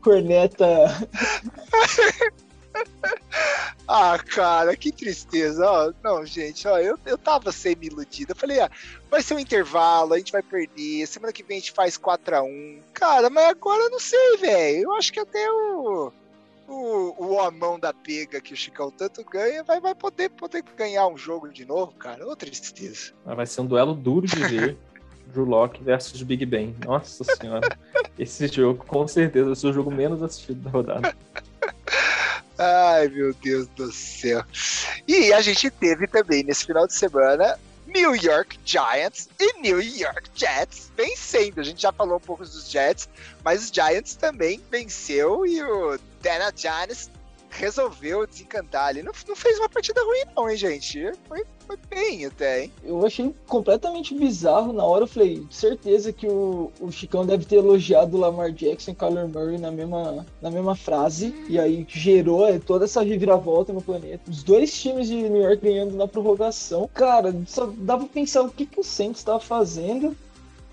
Speaker 2: Corneta.
Speaker 1: ah, cara, que tristeza. Ó, não, gente, ó, eu, eu tava semi-iludido. Eu falei, ah, vai ser um intervalo, a gente vai perder. Semana que vem a gente faz 4x1. Cara, mas agora eu não sei, velho. Eu acho que até o o, o homão da pega que o Chicão tanto ganha vai, vai poder, poder ganhar um jogo de novo, cara. Ô, tristeza.
Speaker 3: Vai ser um duelo duro de ver. Drew Locke versus Big Ben. Nossa senhora. Esse jogo, com certeza, vai ser o jogo menos assistido da rodada.
Speaker 1: Ai, meu Deus do céu. E a gente teve também nesse final de semana New York Giants e New York Jets vencendo. A gente já falou um pouco dos Jets, mas os Giants também venceu e o Daniel Jones resolveu desencantar ali. Não, não fez uma partida ruim, não, hein, gente? Foi, foi bem até, hein?
Speaker 2: Eu achei completamente bizarro. Na hora eu falei, certeza que o, o Chicão deve ter elogiado o Lamar Jackson e Kyler Murray na mesma, na mesma frase. Hum. E aí gerou é, toda essa reviravolta no planeta. Os dois times de New York ganhando na prorrogação. Cara, só dá pra pensar o que, que o Saints estava fazendo.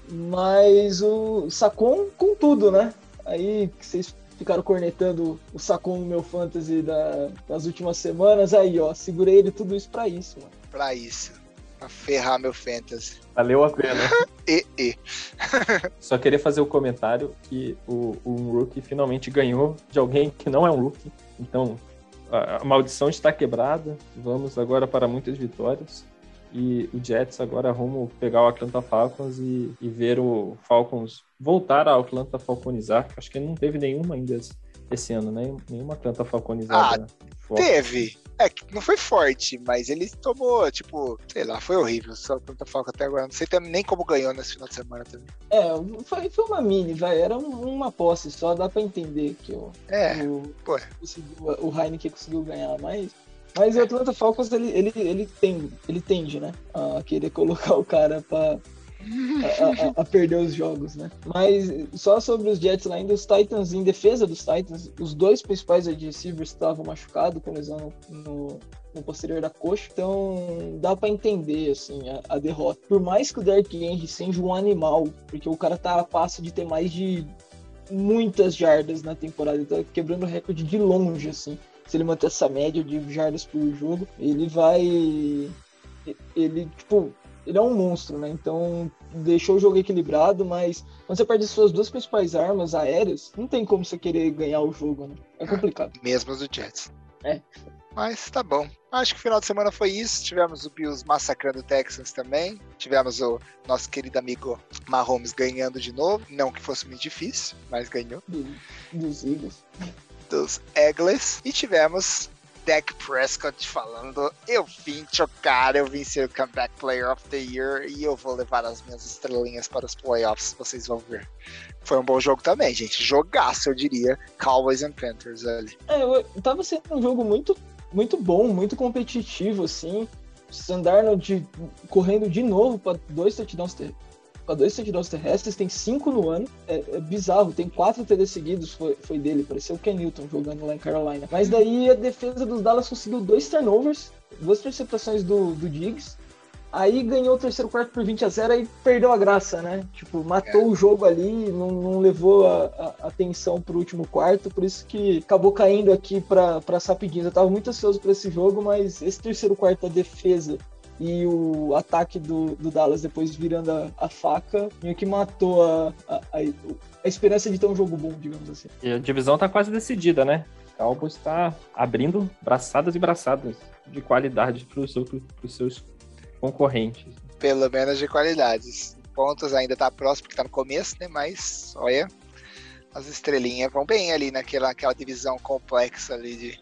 Speaker 2: Mas o sacou com tudo, né? Aí vocês ficaram cornetando o Sacon no meu fantasy da, das últimas semanas. Aí, ó, segurei ele tudo isso pra isso, mano.
Speaker 1: Pra isso. Pra ferrar meu fantasy.
Speaker 3: Valeu a pena.
Speaker 1: e, e.
Speaker 3: Só queria fazer o um comentário que o, o rookie finalmente ganhou de alguém que não é um rookie. Então, a, a maldição está quebrada. Vamos agora para muitas vitórias e o Jets agora rumo pegar o Atlanta Falcons e, e ver o Falcons voltar a Atlanta falconizar. Acho que não teve nenhuma ainda esse ano, né? Nenhuma Atlanta falconizada.
Speaker 1: Ah, teve. É, não foi forte, mas ele tomou, tipo, sei lá, foi horrível. Só Atlanta Falcon até agora. Não sei nem como ganhou nesse final de semana também.
Speaker 2: É, foi, foi uma mini, vai. Era uma posse só, dá pra entender que o,
Speaker 1: é,
Speaker 2: o, o Heineken conseguiu ganhar, mas mas o Atlanta Falcons, ele, ele, ele, tem, ele tende, né? A querer colocar o cara pra. A, a, a, perder os jogos, né? Mas só sobre os Jets lá ainda, os Titans, em defesa dos Titans, os dois principais receivers estavam machucados com lesão no, no posterior da coxa, então dá para entender assim a, a, derrota. Por mais que o Derrick Henry seja um animal, porque o cara tá a passo de ter mais de muitas jardas na temporada, ele tá quebrando o recorde de longe assim se ele manter essa média de jardas por jogo, ele vai. Ele, tipo, ele é um monstro, né? Então deixou o jogo equilibrado, mas quando você perde suas duas principais armas aéreas, não tem como você querer ganhar o jogo, né? É complicado.
Speaker 1: Mesmo do Jets.
Speaker 2: É.
Speaker 1: Mas tá bom. Acho que o final de semana foi isso. Tivemos o Bills massacrando o Texans também. Tivemos o nosso querido amigo Mahomes ganhando de novo. Não que fosse muito difícil, mas ganhou.
Speaker 2: Do, dos Eagles
Speaker 1: dos Eagles. E tivemos Dak Prescott falando: Eu vim chocar, eu vim ser o Comeback Player of the Year e eu vou levar as minhas estrelinhas para os playoffs, vocês vão ver. Foi um bom jogo também, gente. Jogaço, eu diria. Cowboys and Panthers ali.
Speaker 2: É, eu, tava sendo um jogo muito, muito bom, muito competitivo, assim. Sandarno de, correndo de novo para dois touchdowns para dois touchdowns terrestres, tem cinco no ano. É, é, bizarro, tem quatro TD seguidos, foi, foi dele, pareceu o Ken Newton jogando lá em Carolina. Mas daí a defesa dos Dallas conseguiu dois turnovers, duas interceptações do, do Diggs. Aí ganhou o terceiro quarto por 20 a 0 e perdeu a graça, né? Tipo, matou é. o jogo ali, não, não levou a, a, atenção pro último quarto, por isso que acabou caindo aqui para as rapidinhas. Eu tava muito ansioso para esse jogo, mas esse terceiro quarto da defesa e o ataque do, do Dallas depois virando a, a faca, meio que matou a, a, a, esperança de ter um jogo bom, digamos assim.
Speaker 3: E a divisão tá quase decidida, né? Cowboys está abrindo braçadas e braçadas de qualidade para os seus concorrentes.
Speaker 1: Pelo menos de qualidades. Pontos ainda tá próximo, porque tá no começo, né? Mas, olha, as estrelinhas vão bem ali naquela, naquela divisão complexa ali de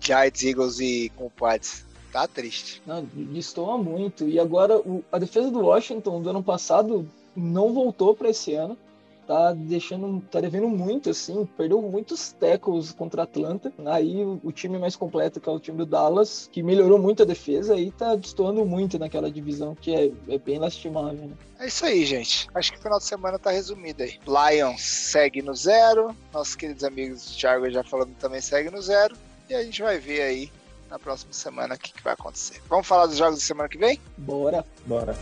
Speaker 1: Giants, Eagles e Compadres. Tá triste.
Speaker 2: Não, destoa muito. E agora o, a defesa do Washington do ano passado não voltou para esse ano. Tá deixando, tá devendo muito, assim, perdeu muitos tackles contra a Atlanta. Aí o, o, time mais completo, que é o time do Dallas, que melhorou muito a defesa e tá destoando muito naquela divisão, que é, é bem lastimável. Né?
Speaker 1: É isso aí, gente. Acho que o final de semana tá resumido aí. Lions segue no zero. Nossos queridos amigos do Thiago já falando também segue no zero. E a gente vai ver aí na próxima semana o que, que vai acontecer. Vamos falar dos jogos da semana que vem?
Speaker 2: Bora.
Speaker 3: Bora.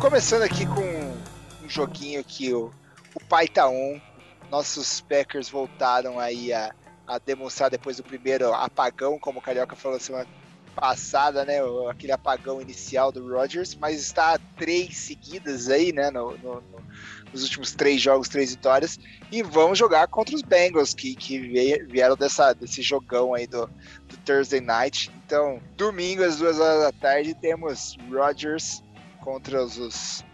Speaker 1: Começando aqui com um joguinho que o, o pai tá on. Nossos Packers voltaram aí a, a demonstrar depois do primeiro apagão, como o Carioca falou semana passada, né? Aquele apagão inicial do Rodgers, mas está três seguidas aí, né? No, no, no, nos últimos três jogos, três vitórias. E vamos jogar contra os Bengals, que, que vieram dessa, desse jogão aí do, do Thursday Night. Então, domingo às duas horas da tarde, temos Rodgers contra os, os,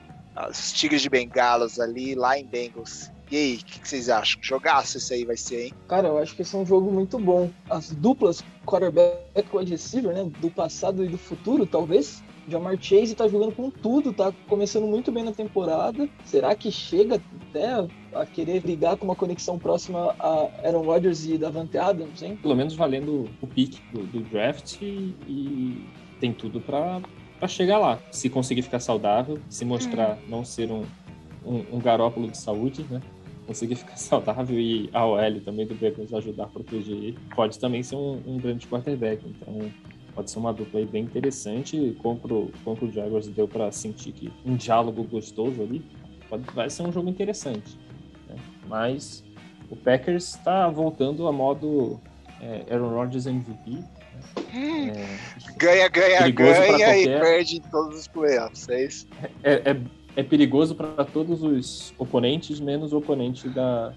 Speaker 1: os Tigres de Bengalas ali, lá em Bengals. E aí, o que, que, vocês acham? Jogaço esse aí vai ser, hein?
Speaker 2: Cara, eu acho que esse é um jogo muito bom. As duplas quarterback wide receiver, né? Do passado e do futuro, talvez. Jamar Chase tá jogando com tudo, tá começando muito bem na temporada. Será que chega até a querer brigar com uma conexão próxima a Aaron Rodgers e Davante Adams, hein?
Speaker 3: Pelo menos valendo o pique do, do draft e, e tem tudo para chegar lá. Se conseguir ficar saudável, se mostrar hum. não ser um, um, um garópolo de saúde, né? Conseguir ficar saudável e a OL também do Bengals ajudar a proteger ele. Pode também ser um, um grande quarterback. Então, pode ser uma dupla bem interessante. Contra o, contra o Jaguars deu para sentir que um diálogo gostoso ali. Pode, vai ser um jogo interessante. Né? Mas o Packers está voltando a modo é, Aaron Rodgers MVP. Né?
Speaker 1: É, ganha, ganha, ganha e perde em todos os playoffs, é isso?
Speaker 3: É, é, é perigoso para todos os oponentes, menos o oponente da,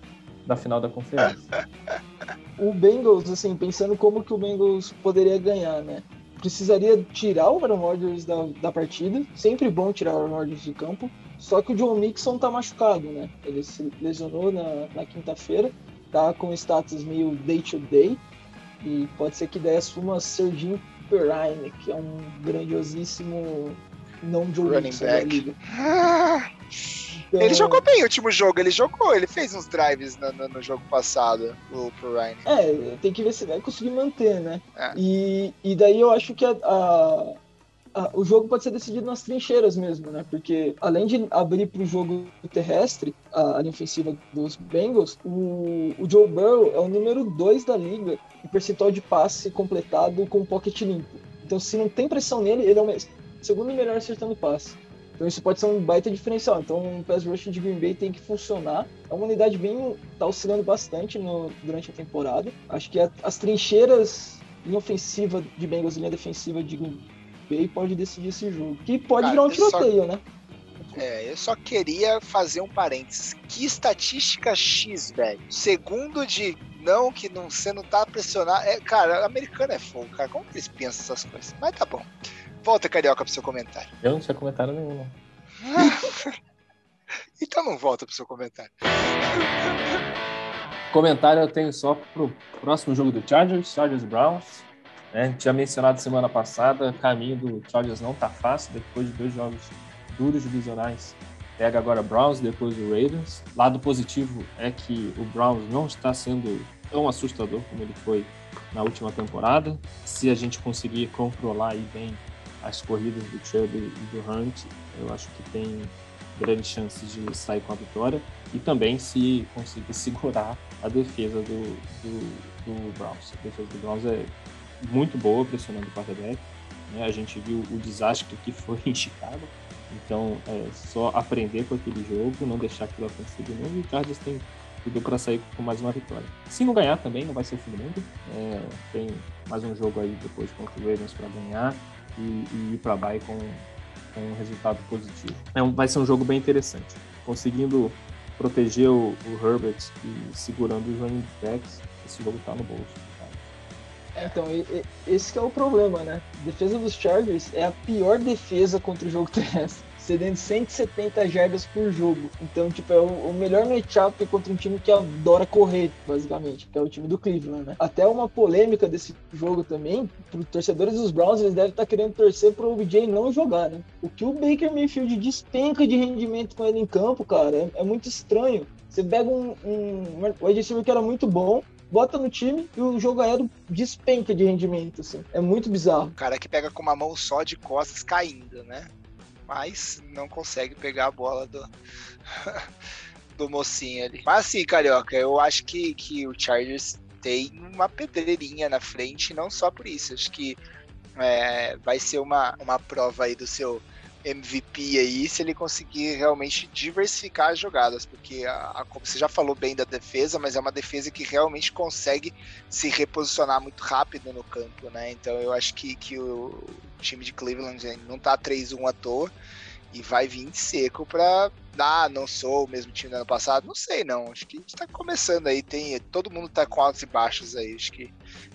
Speaker 3: da final da conferência.
Speaker 2: o Bengals, assim, pensando como que o Bengals poderia ganhar, né? Precisaria tirar o Aaron Rodgers da, da partida. Sempre bom tirar o Aaron Rodgers de campo. Só que o John Mixon tá machucado, né? Ele se lesionou na, na quinta-feira. Tá com status meio day to day. E pode ser que desse uma Serginho Perrine, que é um grandiosíssimo não Joe Running Mixon back. da liga.
Speaker 1: Então... Ele jogou bem o último jogo, ele jogou, ele fez uns drives no, no, no jogo passado, o Pro Ryan.
Speaker 2: É, tem que ver se vai conseguir manter, né? É. E, e daí eu acho que a, a, a, o jogo pode ser decidido nas trincheiras mesmo, né? Porque além de abrir para o jogo terrestre, a, linha ofensiva dos Bengals, o, o Joe Burrow é o número 2 da liga em percentual de passe completado com pocket limpo. Então, se não tem pressão nele, ele é o segundo melhor acertando passe. Então isso pode ser um baita diferencial. Então o pass rush de Green Bay tem que funcionar. É uma unidade bem tá oscilando bastante no, durante a temporada. Acho que a, as trincheiras linha ofensiva de Bengals e linha defensiva de Green Bay pode decidir esse jogo. Que pode Cara, virar um tiroteio, só... né?
Speaker 1: É, eu só queria fazer um parênteses. Que estatística X, velho. Segundo de não, que não, você não tá pressionado. É, cara, americano é fogo, cara. Como que eles pensam essas coisas? Mas tá bom. Volta, Carioca, pro seu comentário.
Speaker 3: Eu não tinha comentário nenhum,
Speaker 1: então não volta pro seu comentário.
Speaker 3: Comentário eu tenho só pro próximo jogo do Chargers, Chargers Browns. Né? Tinha mencionado semana passada, o caminho do Chargers não tá fácil, depois de dois jogos duros divisionais. Pega agora Browns, depois o Raiders. Lado positivo é que o Browns não está sendo tão assustador como ele foi na última temporada. Se a gente conseguir controlar aí bem as corridas do Chubb e do Hunt, eu acho que tem grandes chances de sair com a vitória e também se conseguir segurar a defesa do, do, do Browns. A defesa do Browns é muito boa pressionando o quarterback. Né? A gente viu o desastre que foi em Chicago. Então, é só aprender com aquele jogo, não deixar aquilo acontecer de novo. E o Chargers tem tudo para sair com mais uma vitória. Se não ganhar também, não vai ser o fim do mundo. É, tem mais um jogo aí depois contra o Ravens para ganhar e, e ir para bye com, com um resultado positivo. É um, vai ser um jogo bem interessante. Conseguindo proteger o, o Herbert e segurando os running backs, esse jogo tá no bolso.
Speaker 2: É, então, esse é o problema, né? A defesa dos Chargers é a pior defesa contra o jogo terrestre cedendo 170 jardas por jogo. Então, tipo, é o, o melhor matchup contra um time que adora correr, basicamente, que é o time do Cleveland, né? Até uma polêmica desse jogo também, para torcedores dos Browns, eles devem estar tá querendo torcer pro OBJ não jogar, né? O que o Baker Mayfield despenca de rendimento com ele em campo, cara, é, é muito estranho. Você pega um, um, um wide que era muito bom, bota no time e o jogo aéreo despenca de rendimento, assim. É muito bizarro. O
Speaker 1: cara que pega com uma mão só de costas caindo, né? Mas não consegue pegar a bola do, do mocinho ali. Mas assim, Carioca, eu acho que, que o Chargers tem uma pedreirinha na frente, não só por isso. Acho que é, vai ser uma, uma prova aí do seu MVP aí se ele conseguir realmente diversificar as jogadas, porque a, a, você já falou bem da defesa, mas é uma defesa que realmente consegue se reposicionar muito rápido no campo, né? Então eu acho que, que o time de Cleveland não tá 3-1 à toa e vai vir seco para ah, não sou o mesmo time do ano passado, não sei não, acho que a gente tá começando aí, tem, todo mundo tá com altos e baixos aí, acho que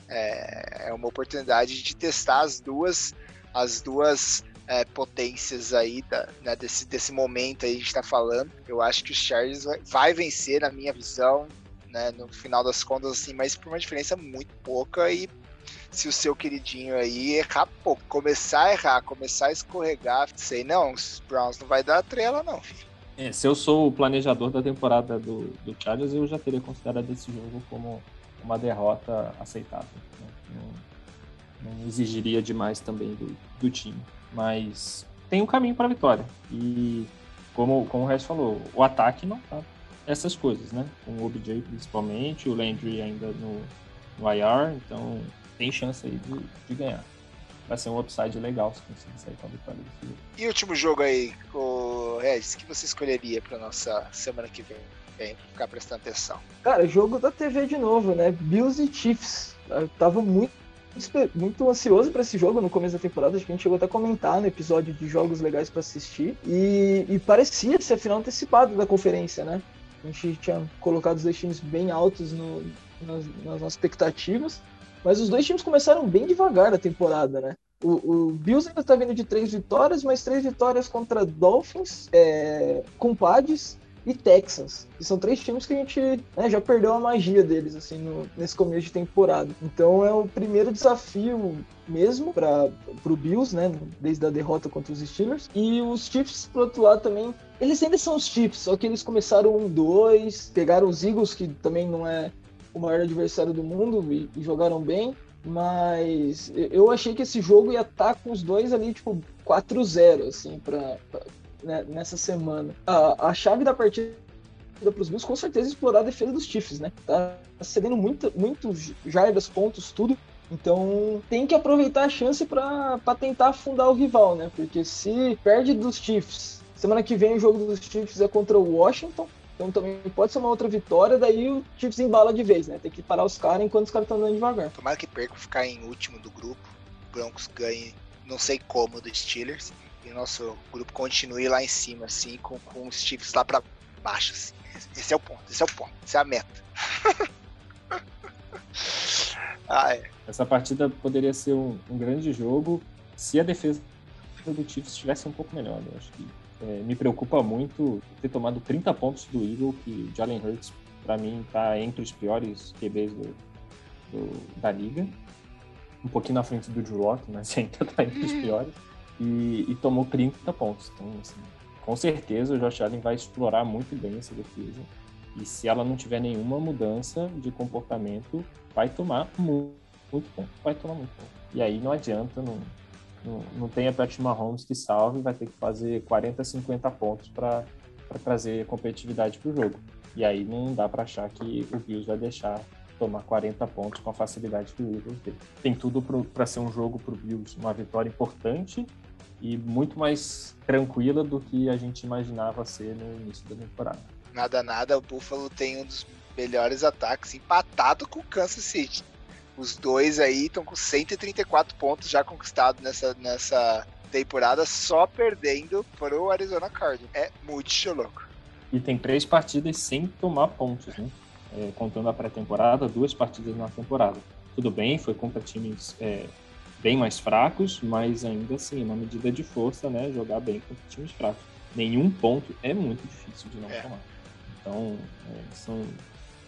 Speaker 1: é, é uma oportunidade de testar as duas as duas é, potências aí da, né, desse, desse momento aí a gente tá falando. Eu acho que o Chargers vai, vencer, na minha visão, né, no final das contas, assim, mas por uma diferença muito pouca e se o seu queridinho aí errar pouco, começar a errar, começar a escorregar, sei não, os Browns não vai dar trela não, filho.
Speaker 3: É, se eu sou o planejador da temporada do, do Chargers, eu já teria considerado esse jogo como uma derrota aceitável. Né? Não, não, exigiria demais também do, do time mas tem um caminho para a vitória. E como, como o Resto falou, o ataque não tá essas coisas, né? Com o OBJ principalmente, o Landry ainda no, no IR, então tem chance aí de, de ganhar. Vai ser um upside legal se conseguir sair com a vitória desse jogo.
Speaker 1: E o último jogo aí, o Regis, que você escolheria para nossa semana que vem? Bem, ficar prestando atenção.
Speaker 2: Cara, jogo da TV de novo, né? Bills e Chiefs. Eu tava muito muito ansioso para esse jogo no começo da temporada. Acho que a gente chegou até a comentar no episódio de jogos legais para assistir. E, e, parecia ser a final antecipada da conferência, né? A gente tinha colocado os dois times bem altos no, nas, nas nossas expectativas. Mas os dois times começaram bem devagar a temporada, né? O, o Bills ainda está vindo de três vitórias, mas três vitórias contra Dolphins, é, Compadres e Texans. E são três times que a gente né, já perdeu a magia deles assim no, nesse começo de temporada. Então é o primeiro desafio mesmo para o Bills, né, desde a derrota contra os Steelers. E os Chiefs, por outro lado, também, eles ainda são os Chiefs, só que eles começaram um dois, pegaram os Eagles, que também não é o maior adversário do mundo, e, e jogaram bem. Mas eu achei que esse jogo ia estar tá com os dois ali, tipo, 4-0, assim, para né, nessa semana. A, a chave da partida para os Bills com certeza explorar a defesa dos Chiefs, né? Tá cedendo muito, muito jardas, pontos, tudo. Então tem que aproveitar a chance para tentar afundar o rival, né? Porque se perde dos Chiefs, semana que vem o jogo dos Chiefs é contra o Washington, então também pode ser uma outra vitória, daí o Chiefs embala de vez, né? Tem que parar os caras enquanto os caras estão andando devagar.
Speaker 1: Tomara que perca ficar em último do grupo, Broncos ganhe, não sei como, dos Steelers e o nosso grupo continue lá em cima, assim, com, com os Chiefs lá para baixo, assim. Esse é o ponto, esse é o ponto, essa é a meta.
Speaker 3: ah, é. Essa partida poderia ser um, um, grande jogo se a defesa do Chiefs estivesse um pouco melhor. Eu acho que é, me preocupa muito ter tomado 30 pontos do Eagle, que Jalen Hurts, para mim, está entre os piores QBs do, do, da liga. Um pouquinho na frente do Drew Lock, mas ainda está entre os piores e, e tomou 30 pontos. Então, assim, com certeza o Josh Allen vai explorar muito bem essa defesa. E se ela não tiver nenhuma mudança de comportamento, vai tomar muito, muito ponto. Vai tomar muito ponto. E aí não adianta, não, não, não tem a Patrick Mahomes que salve, vai ter que fazer 40, 50 pontos para trazer competitividade para o jogo. E aí não dá para achar que o Bills vai deixar tomar 40 pontos com a facilidade que o Eagles teve. Tem tudo para ser um jogo para o Bills, uma vitória importante e muito mais tranquila do que a gente imaginava ser no início da temporada.
Speaker 1: Nada, nada, o Buffalo tem um dos melhores ataques, empatado com o Kansas City. Os dois aí estão com 134 pontos já conquistados nessa, nessa temporada, só perdendo para o Arizona Cardinals. É muito louco.
Speaker 3: E tem três partidas sem tomar pontos, né? É, contando a pré-temporada, duas partidas na temporada. Tudo bem, foi contra times é, bem mais fracos, mas ainda assim, uma medida de força, né? Jogar bem contra times fracos. Nenhum ponto é muito difícil de não é. tomar. Então, é, são,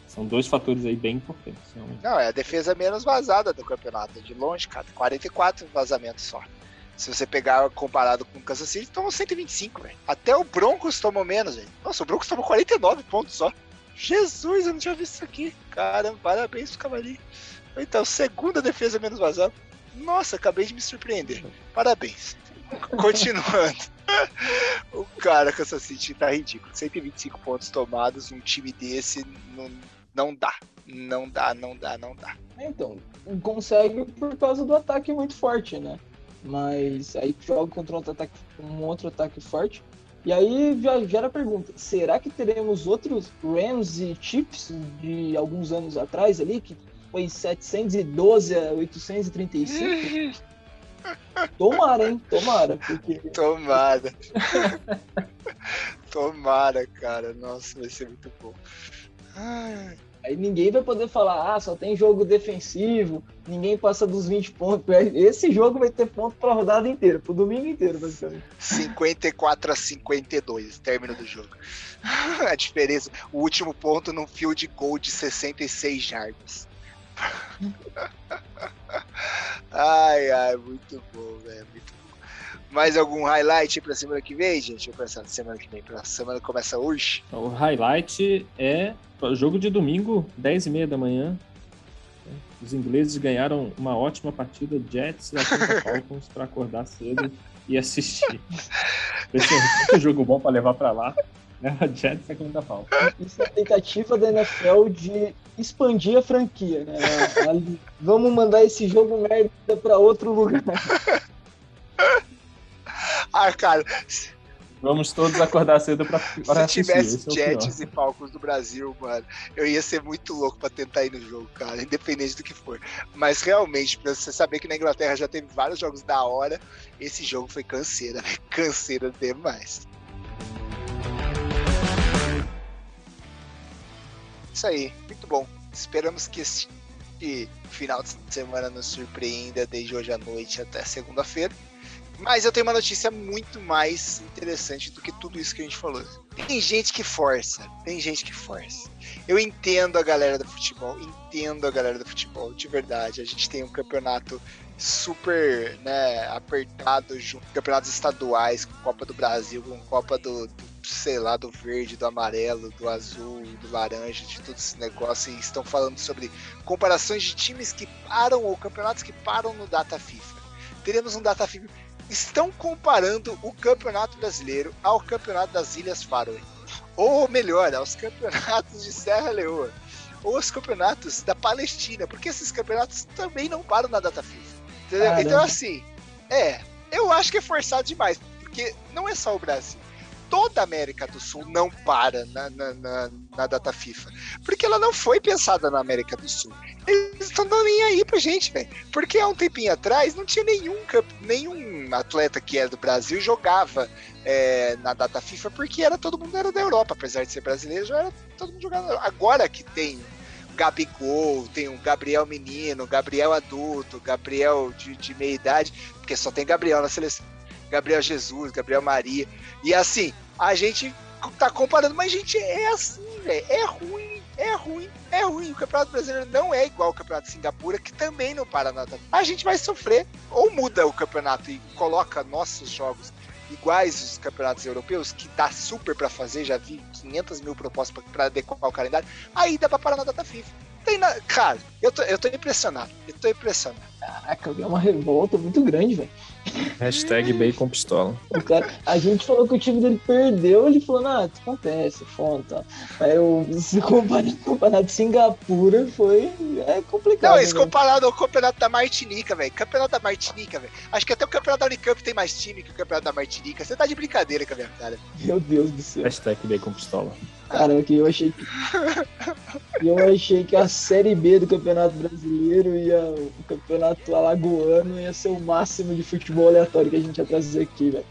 Speaker 3: são dois fatores aí bem importantes.
Speaker 1: Realmente. Não, é a defesa menos vazada do campeonato, de longe, cara. 44 vazamentos só. Se você pegar comparado com o Kansas City, tomou 125, velho. Até o Broncos tomou menos, velho. Nossa, o Broncos tomou 49 pontos só. Jesus, eu não tinha visto isso aqui. Caramba, parabéns pro Cavali. Então, segunda defesa menos vazada. Nossa, acabei de me surpreender. Parabéns. Continuando. o cara Kansas City tá ridículo. 125 pontos tomados, um time desse não, não dá. Não dá, não dá, não dá.
Speaker 2: Então, consegue por causa do ataque muito forte, né? Mas aí joga contra outro ataque, um outro ataque forte. E aí já gera a pergunta: será que teremos outros Rams e Chiefs de alguns anos atrás ali, que foi 712 a 835? Tomara, hein? Tomara. Porque...
Speaker 1: Tomara. Tomara, cara. Nossa, vai ser muito bom.
Speaker 2: Ai. Aí ninguém vai poder falar, ah, só tem jogo defensivo, ninguém passa dos 20 pontos. Esse jogo vai ter ponto pra rodada inteira, pro domingo inteiro, basicamente.
Speaker 1: 54 a 52, término do jogo. a diferença, o último ponto num field goal de 66 jardas. Ai, ai, muito bom, velho, muito bom. Mais algum highlight pra semana que vem, gente? Pensar na semana que vem, pra semana começa hoje.
Speaker 3: O highlight é Jogo de domingo, 10 e meia da manhã. Os ingleses ganharam uma ótima partida Jets e Atlanta Falcons para acordar cedo e assistir. Esse é um jogo bom para levar para lá. Né? Jets e Atlanta Falcons.
Speaker 2: Isso é a tentativa da NFL de expandir a franquia. Né? Vamos mandar esse jogo merda para outro lugar.
Speaker 1: Ah, cara,
Speaker 3: Vamos todos acordar cedo pra,
Speaker 1: pra Se tivesse é Jets e Falcons do Brasil, mano, eu ia ser muito louco pra tentar ir no jogo, cara, independente do que for. Mas realmente, pra você saber que na Inglaterra já teve vários jogos da hora, esse jogo foi canseira, né? Canseira demais. Isso aí, muito bom. Esperamos que esse final de semana nos surpreenda desde hoje à noite até segunda-feira. Mas eu tenho uma notícia muito mais interessante do que tudo isso que a gente falou. Tem gente que força, tem gente que força. Eu entendo a galera do futebol, entendo a galera do futebol, de verdade. A gente tem um campeonato super né, apertado junto campeonatos estaduais, com Copa do Brasil, com Copa do, do, sei lá, do verde, do amarelo, do azul, do laranja, de todo esse negócio, e estão falando sobre comparações de times que param ou campeonatos que param no Data FIFA. Teremos um Data FIFA estão comparando o Campeonato Brasileiro ao Campeonato das Ilhas Faroe. Ou melhor, aos campeonatos de Serra Leoa. Ou aos campeonatos da Palestina, porque esses campeonatos também não param na data FIFA. Entendeu? Então, assim, é, eu acho que é forçado demais, porque não é só o Brasil toda a América do Sul não para na, na, na, na, data FIFA. Porque ela não foi pensada na América do Sul. Eles estão dando nem aí pra gente, velho. Porque há um tempinho atrás não tinha nenhum, nenhum atleta que era do Brasil jogava é, na data FIFA, porque era todo mundo era da Europa, apesar de ser brasileiro, já era todo mundo jogando. Agora que tem Gabigol, tem o Gabriel menino, Gabriel adulto, Gabriel de, de meia idade, porque só tem Gabriel na seleção Gabriel Jesus, Gabriel Maria. E assim, a gente tá comparando, mas gente, é assim, velho. É ruim, é ruim, é ruim. O Campeonato Brasileiro não é igual ao Campeonato de Singapura, que também não para nada. A gente vai sofrer. Ou muda o campeonato e coloca nossos jogos iguais aos campeonatos europeus, que dá super para fazer, já vi 500 mil propostas para adequar o calendário, aí dá pra parar na data FIFA. Tem na... Cara, eu tô, eu tô impressionado, eu tô impressionado.
Speaker 2: Caraca, é uma revolta muito grande, velho.
Speaker 3: Hashtag bacon pistola.
Speaker 2: Cara, a gente falou que o time dele perdeu, ele falou, não, acontece, fonta. Aí eu, se comparar com o campeonato de Singapura, foi é complicado.
Speaker 1: Não, esse
Speaker 2: né?
Speaker 1: comparado ao campeonato da Martinica, velho. Campeonato da Martinica, velho. Acho que até o campeonato da Unicamp tem mais time que o campeonato da Martinica. Você tá de brincadeira com a minha cara.
Speaker 2: Meu Deus do céu.
Speaker 3: Hashtag bacon pistola.
Speaker 2: Cara, que eu achei que. eu achei que a Série B do Campeonato Brasileiro e a- o Campeonato Alagoano ia ser o máximo de futebol aleatório que a gente ia trazer aqui, velho.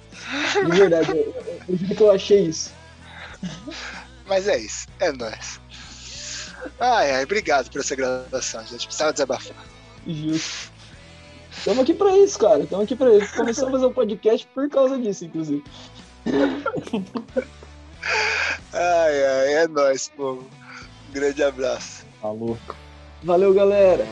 Speaker 2: De verdade, eu, eu, eu juro que eu achei isso.
Speaker 1: Mas é isso. É nóis. Ai, ai, obrigado por essa gravação, gente. Precisava desabafar.
Speaker 2: Justo. Estamos aqui pra isso, cara. Estamos aqui pra isso. Começamos a fazer um podcast por causa disso, inclusive.
Speaker 1: Ai, ai, é nóis, povo. Um grande abraço.
Speaker 3: Falou.
Speaker 2: Valeu, galera.